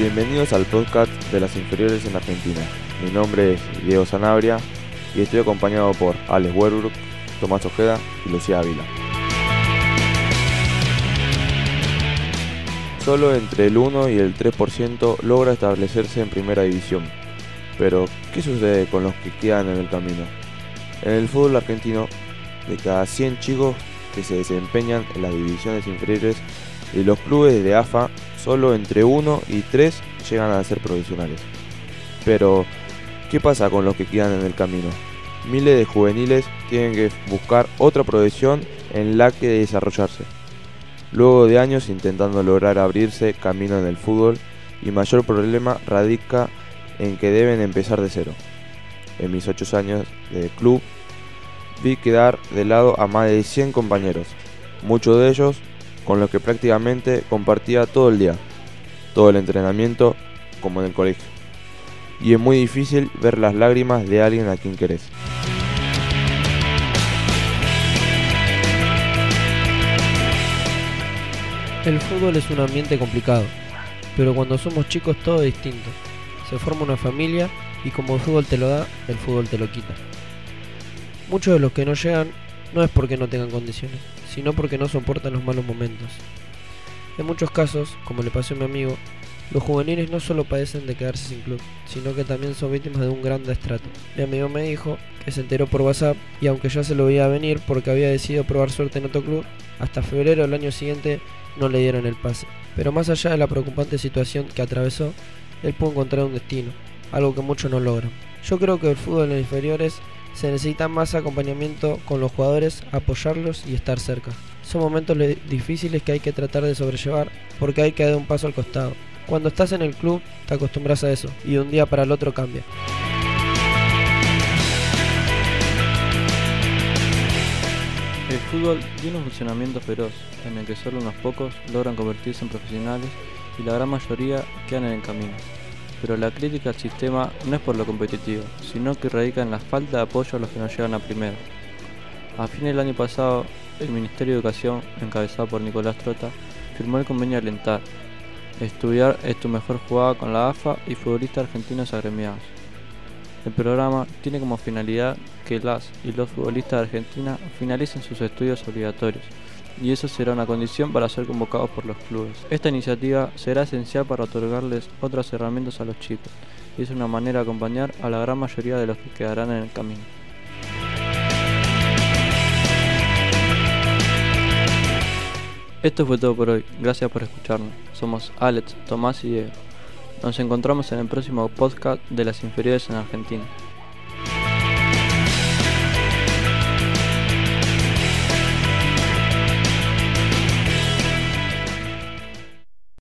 Bienvenidos al podcast de las inferiores en Argentina. Mi nombre es Diego Sanabria y estoy acompañado por Alex Werburg, Tomás Ojeda y Lucía Ávila. Solo entre el 1 y el 3% logra establecerse en primera división. Pero, ¿qué sucede con los que quedan en el camino? En el fútbol argentino, de cada 100 chicos que se desempeñan en las divisiones inferiores y los clubes de AFA, solo entre 1 y 3 llegan a ser profesionales. Pero, ¿qué pasa con los que quedan en el camino? Miles de juveniles tienen que buscar otra profesión en la que desarrollarse. Luego de años intentando lograr abrirse camino en el fútbol, y mayor problema radica en que deben empezar de cero. En mis 8 años de club, vi quedar de lado a más de 100 compañeros, muchos de ellos con los que prácticamente compartía todo el día, todo el entrenamiento como en el colegio. Y es muy difícil ver las lágrimas de alguien a quien querés. El fútbol es un ambiente complicado, pero cuando somos chicos todo es distinto. Se forma una familia y como el fútbol te lo da, el fútbol te lo quita. Muchos de los que no llegan no es porque no tengan condiciones, sino porque no soportan los malos momentos. En muchos casos, como le pasó a mi amigo, los juveniles no solo padecen de quedarse sin club, sino que también son víctimas de un gran destrato. Mi amigo me dijo que se enteró por WhatsApp y aunque ya se lo veía venir porque había decidido probar suerte en otro club, hasta febrero del año siguiente no le dieron el pase. Pero más allá de la preocupante situación que atravesó, él pudo encontrar un destino, algo que muchos no logran. Yo creo que el fútbol en los inferiores se necesita más acompañamiento con los jugadores, apoyarlos y estar cerca. Son momentos difíciles que hay que tratar de sobrellevar porque hay que dar un paso al costado. Cuando estás en el club te acostumbras a eso y de un día para el otro cambia. El fútbol tiene un funcionamiento feroz, en el que solo unos pocos logran convertirse en profesionales y la gran mayoría quedan en el camino. Pero la crítica al sistema no es por lo competitivo, sino que radica en la falta de apoyo a los que no llegan a primera. A fin del año pasado, el Ministerio de Educación, encabezado por Nicolás Trota, firmó el convenio Alentar. Estudiar es tu mejor jugada con la AFA y futbolistas argentinos agremiados. El programa tiene como finalidad que las y los futbolistas de Argentina finalicen sus estudios obligatorios y eso será una condición para ser convocados por los clubes. Esta iniciativa será esencial para otorgarles otras herramientas a los chicos y es una manera de acompañar a la gran mayoría de los que quedarán en el camino. Esto fue todo por hoy, gracias por escucharnos. Somos Alex, Tomás y Diego. Nos encontramos en el próximo podcast de las inferiores en Argentina.